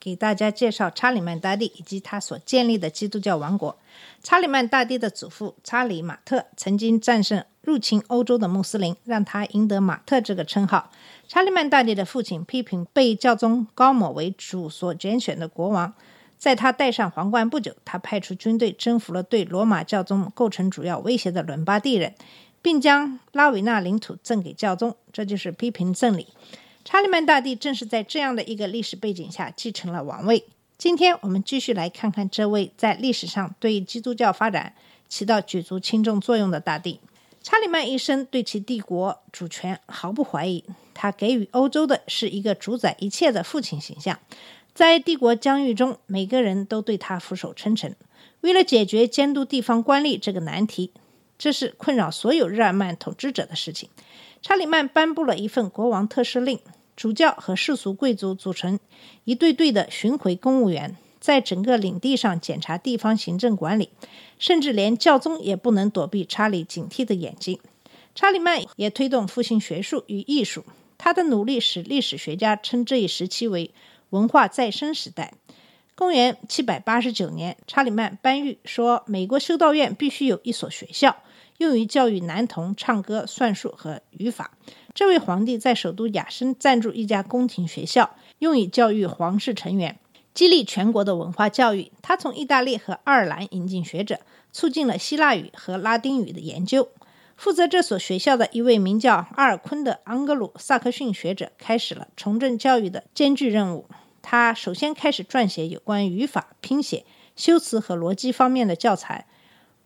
给大家介绍查理曼大帝以及他所建立的基督教王国。查理曼大帝的祖父查理马特曾经战胜入侵欧洲的穆斯林，让他赢得马特这个称号。查理曼大帝的父亲批评被教宗高某为主所拣选的国王。在他戴上皇冠不久，他派出军队征服了对罗马教宗构成主要威胁的伦巴第人，并将拉维纳领土赠给教宗，这就是批评赠礼。查理曼大帝正是在这样的一个历史背景下继承了王位。今天我们继续来看看这位在历史上对基督教发展起到举足轻重作用的大帝。查理曼一生对其帝国主权毫不怀疑，他给予欧洲的是一个主宰一切的父亲形象。在帝国疆域中，每个人都对他俯首称臣。为了解决监督地方官吏这个难题，这是困扰所有日耳曼统治者的事情。查理曼颁布了一份国王特赦令，主教和世俗贵族组成一队队的巡回公务员，在整个领地上检查地方行政管理，甚至连教宗也不能躲避查理警惕的眼睛。查理曼也推动复兴学术与艺术，他的努力使历史学家称这一时期为文化再生时代。公元789年，查理曼颁谕说，美国修道院必须有一所学校，用于教育男童唱歌、算术和语法。这位皇帝在首都雅申赞助一家宫廷学校，用以教育皇室成员，激励全国的文化教育。他从意大利和爱尔兰引进学者，促进了希腊语和拉丁语的研究。负责这所学校的一位名叫阿尔昆的盎格鲁撒克逊学者，开始了重振教育的艰巨任务。他首先开始撰写有关语法、拼写、修辞和逻辑方面的教材。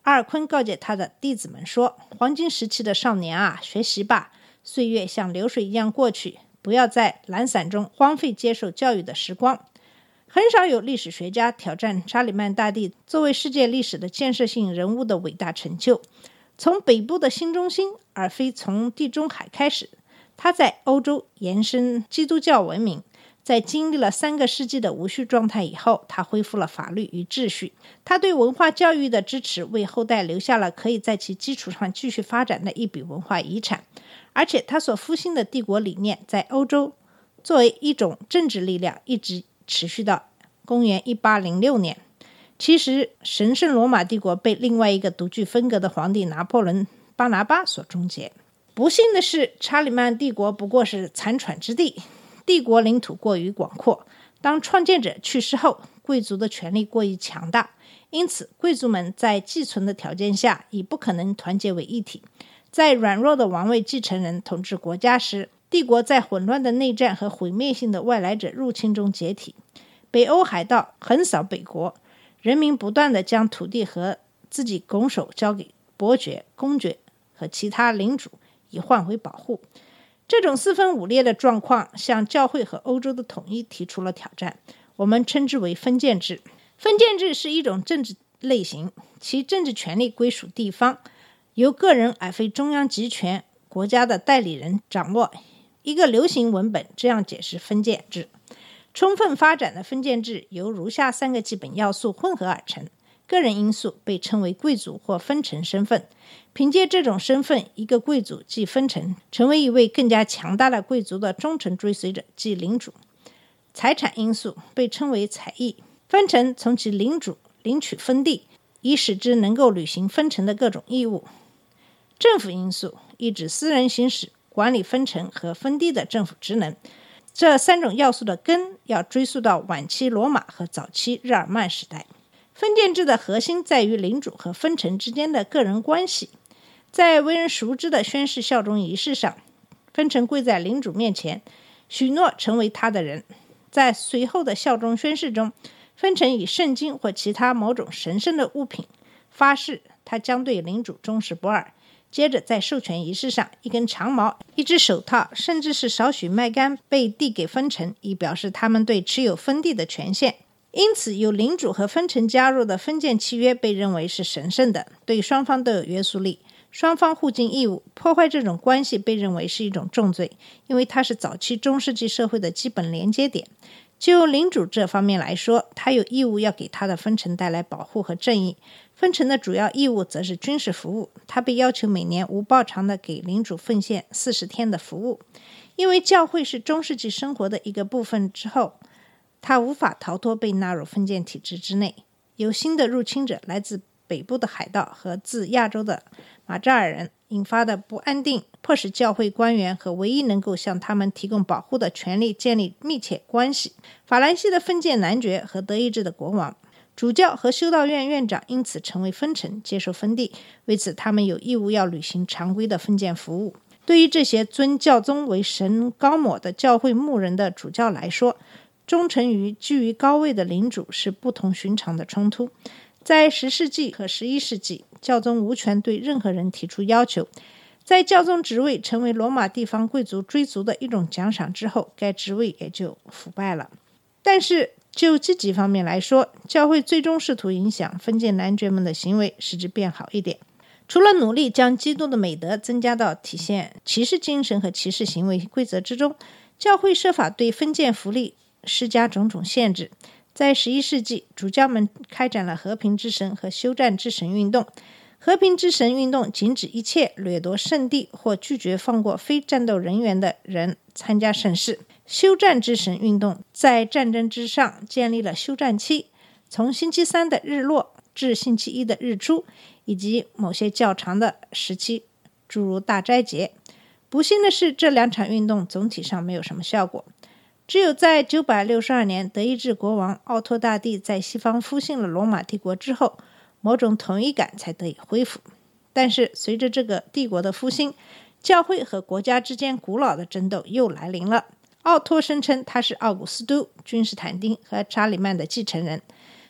阿尔昆告诫他的弟子们说：“黄金时期的少年啊，学习吧！岁月像流水一样过去，不要在懒散中荒废接受教育的时光。”很少有历史学家挑战查理曼大帝作为世界历史的建设性人物的伟大成就。从北部的新中心，而非从地中海开始，他在欧洲延伸基督教文明。在经历了三个世纪的无序状态以后，他恢复了法律与秩序。他对文化教育的支持，为后代留下了可以在其基础上继续发展的一笔文化遗产。而且，他所复兴的帝国理念，在欧洲作为一种政治力量，一直持续到公元一八零六年。其实，神圣罗马帝国被另外一个独具风格的皇帝拿破仑·巴拿巴所终结。不幸的是，查理曼帝国不过是残喘之地。帝国领土过于广阔，当创建者去世后，贵族的权力过于强大，因此贵族们在寄存的条件下已不可能团结为一体。在软弱的王位继承人统治国家时，帝国在混乱的内战和毁灭性的外来者入侵中解体。北欧海盗横扫北国，人民不断地将土地和自己拱手交给伯爵、公爵和其他领主，以换回保护。这种四分五裂的状况向教会和欧洲的统一提出了挑战，我们称之为封建制。封建制是一种政治类型，其政治权力归属地方，由个人而非中央集权国家的代理人掌握。一个流行文本这样解释封建制：充分发展的封建制由如下三个基本要素混合而成。个人因素被称为贵族或分臣身份，凭借这种身份，一个贵族即分臣，成为一位更加强大的贵族的忠诚追随者，即领主。财产因素被称为财役，分臣从其领主领取封地，以使之能够履行分臣的各种义务。政府因素意指私人行使管理分臣和分地的政府职能。这三种要素的根要追溯到晚期罗马和早期日耳曼时代。封建制的核心在于领主和分臣之间的个人关系。在为人熟知的宣誓效忠仪式上，分臣跪在领主面前，许诺成为他的人。在随后的效忠宣誓中，分臣以圣经或其他某种神圣的物品发誓，他将对领主忠实不二。接着，在授权仪式上，一根长矛、一只手套，甚至是少许麦秆被递给分臣，以表示他们对持有封地的权限。因此，由领主和分臣加入的封建契约被认为是神圣的，对双方都有约束力，双方互尽义务。破坏这种关系被认为是一种重罪，因为它是早期中世纪社会的基本连接点。就领主这方面来说，他有义务要给他的分臣带来保护和正义。分成的主要义务则是军事服务，他被要求每年无报偿的给领主奉献四十天的服务。因为教会是中世纪生活的一个部分之后，他无法逃脱被纳入封建体制之内。有新的入侵者来自北部的海盗和自亚洲的马扎尔人引发的不安定，迫使教会官员和唯一能够向他们提供保护的权利建立密切关系。法兰西的封建男爵和德意志的国王。主教和修道院院长因此成为分臣，接受封地。为此，他们有义务要履行常规的封建服务。对于这些尊教宗为神高抹的教会牧人的主教来说，忠诚于居于高位的领主是不同寻常的冲突。在十世纪和十一世纪，教宗无权对任何人提出要求。在教宗职位成为罗马地方贵族追逐的一种奖赏之后，该职位也就腐败了。但是，就积极方面来说，教会最终试图影响封建男爵们的行为，使之变好一点。除了努力将基督的美德增加到体现骑士精神和骑士行为规则之中，教会设法对封建福利施加种种限制。在十一世纪，主教们开展了和平之神和休战之神运动。和平之神运动禁止一切掠夺圣地或拒绝放过非战斗人员的人参加盛事。休战之神运动在战争之上建立了休战期，从星期三的日落至星期一的日出，以及某些较长的时期，诸如大斋节。不幸的是，这两场运动总体上没有什么效果。只有在962年，德意志国王奥托大帝在西方复兴了罗马帝国之后，某种统一感才得以恢复。但是，随着这个帝国的复兴，教会和国家之间古老的争斗又来临了。奥托声称他是奥古斯都、君士坦丁和查理曼的继承人，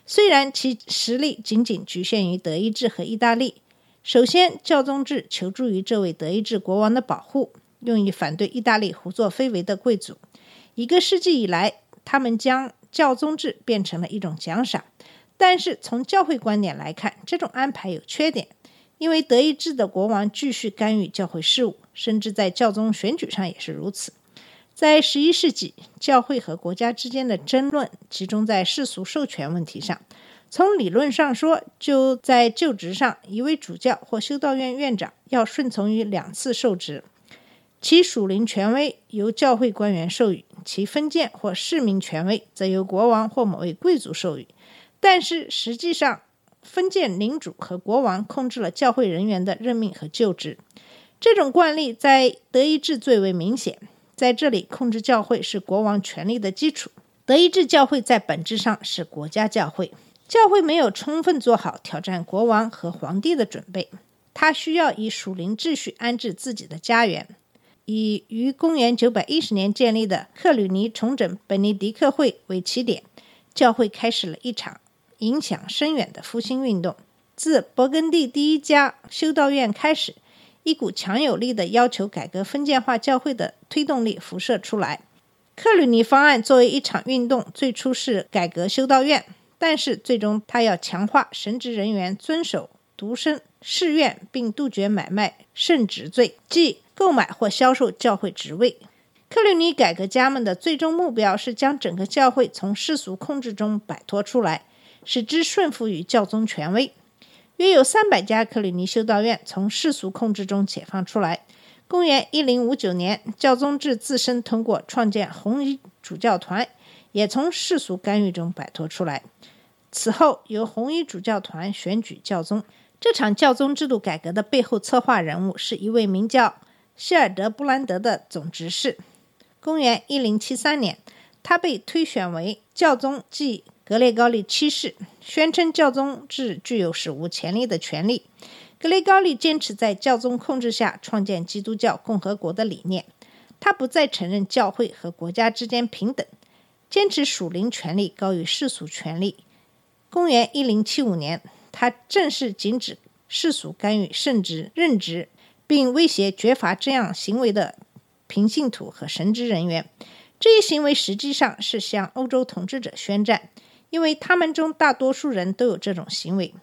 虽然其实力仅仅局限于德意志和意大利。首先，教宗制求助于这位德意志国王的保护，用以反对意大利胡作非为的贵族。一个世纪以来，他们将教宗制变成了一种奖赏。但是，从教会观点来看，这种安排有缺点，因为德意志的国王继续干预教会事务，甚至在教宗选举上也是如此。在十一世纪，教会和国家之间的争论集中在世俗授权问题上。从理论上说，就在就职上，一位主教或修道院院长要顺从于两次受职，其属灵权威由教会官员授予，其封建或市民权威则由国王或某位贵族授予。但是实际上，封建领主和国王控制了教会人员的任命和就职。这种惯例在德意志最为明显。在这里，控制教会是国王权力的基础。德意志教会在本质上是国家教会，教会没有充分做好挑战国王和皇帝的准备。他需要以属灵秩序安置自己的家园。以于公元910年建立的克吕尼重整本尼迪克会为起点，教会开始了一场影响深远的复兴运动。自勃艮第第一家修道院开始。一股强有力的要求改革封建化教会的推动力辐射出来。克吕尼方案作为一场运动，最初是改革修道院，但是最终他要强化神职人员遵守独身誓愿，并杜绝买卖圣职罪，即购买或销售教会职位。克吕尼改革家们的最终目标是将整个教会从世俗控制中摆脱出来，使之顺服于教宗权威。约有三百家克里尼修道院从世俗控制中解放出来。公元一零五九年，教宗制自身通过创建红衣主教团，也从世俗干预中摆脱出来。此后，由红衣主教团选举教宗。这场教宗制度改革的背后策划人物是一位名叫希尔德布兰德的总执事。公元一零七三年，他被推选为教宗，即。格雷高利七世宣称教宗制具有史无前例的权利。格雷高利坚持在教宗控制下创建基督教共和国的理念。他不再承认教会和国家之间平等，坚持属灵权力高于世俗权力。公元一零七五年，他正式禁止世俗干预圣职任职，并威胁绝罚这样行为的平信徒和神职人员。这一行为实际上是向欧洲统治者宣战。因为他们中大多数人都有这种行为。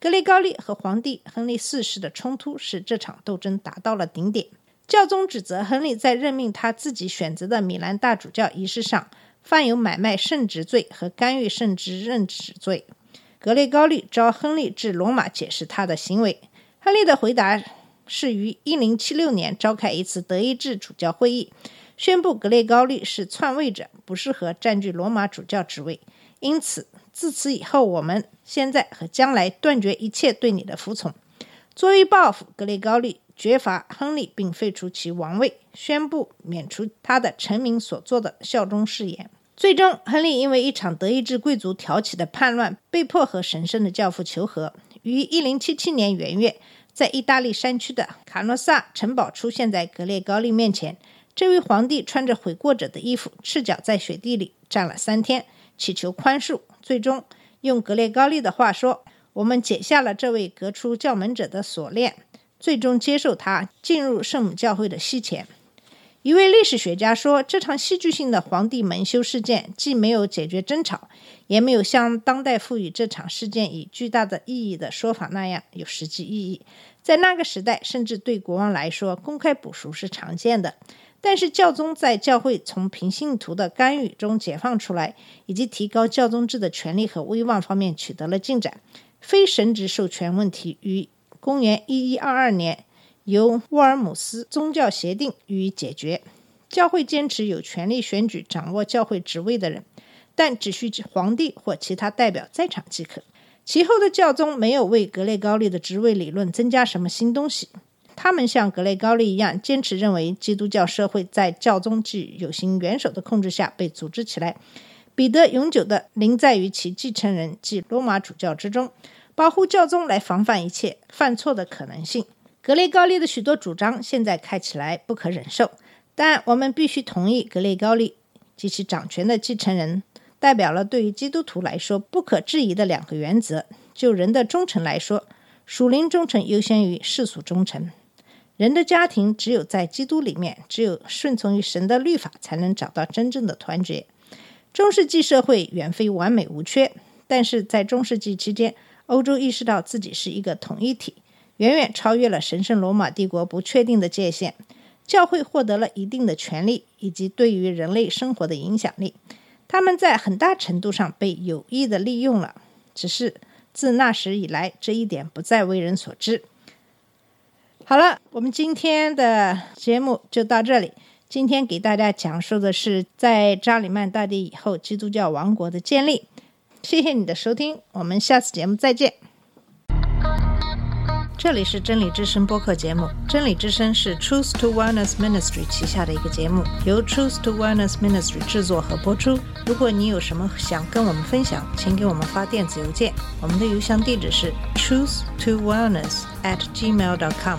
格雷高利和皇帝亨利四世的冲突使这场斗争达到了顶点。教宗指责亨利在任命他自己选择的米兰大主教仪式上犯有买卖圣职罪和干预圣职任职罪。格雷高利召亨利至罗马解释他的行为。亨利的回答是于1076年召开一次德意志主教会议，宣布格雷高利是篡位者，不适合占据罗马主教职位。因此，自此以后，我们现在和将来断绝一切对你的服从。作为报复，格雷高利绝罚亨利，并废除其王位，宣布免除他的臣民所做的效忠誓言。最终，亨利因为一场德意志贵族挑起的叛乱，被迫和神圣的教父求和。于1077年元月，在意大利山区的卡诺萨城堡出现在格列高利面前。这位皇帝穿着悔过者的衣服，赤脚在雪地里站了三天。祈求宽恕，最终用格列高利的话说：“我们解下了这位革出教门者的锁链，最终接受他进入圣母教会的西前。”一位历史学家说：“这场戏剧性的皇帝蒙羞事件，既没有解决争吵，也没有像当代赋予这场事件以巨大的意义的说法那样有实际意义。在那个时代，甚至对国王来说，公开补赎是常见的。”但是教宗在教会从平信徒的干预中解放出来，以及提高教宗制的权力和威望方面取得了进展。非神职授权问题于公元一一二二年由沃尔姆斯宗教协定予以解决。教会坚持有权利选举掌握教会职位的人，但只需皇帝或其他代表在场即可。其后的教宗没有为格雷高利的职位理论增加什么新东西。他们像格雷高利一样，坚持认为基督教社会在教宗及有形元首的控制下被组织起来。彼得永久的临在于其继承人即罗马主教之中，保护教宗来防范一切犯错的可能性。格雷高利的许多主张现在看起来不可忍受，但我们必须同意格雷高利及其掌权的继承人代表了对于基督徒来说不可质疑的两个原则：就人的忠诚来说，属灵忠诚优先于世俗忠诚。人的家庭只有在基督里面，只有顺从于神的律法，才能找到真正的团结。中世纪社会远非完美无缺，但是在中世纪期间，欧洲意识到自己是一个统一体，远远超越了神圣罗马帝国不确定的界限。教会获得了一定的权利以及对于人类生活的影响力，他们在很大程度上被有意的利用了。只是自那时以来，这一点不再为人所知。好了，我们今天的节目就到这里。今天给大家讲述的是在扎里曼大帝以后，基督教王国的建立。谢谢你的收听，我们下次节目再见。这里是真理之声播客节目，真理之声是 Truth to Wellness Ministry 旗下的一个节目，由 Truth to Wellness Ministry 制作和播出。如果你有什么想跟我们分享，请给我们发电子邮件，我们的邮箱地址是 truth to wellness at gmail dot com。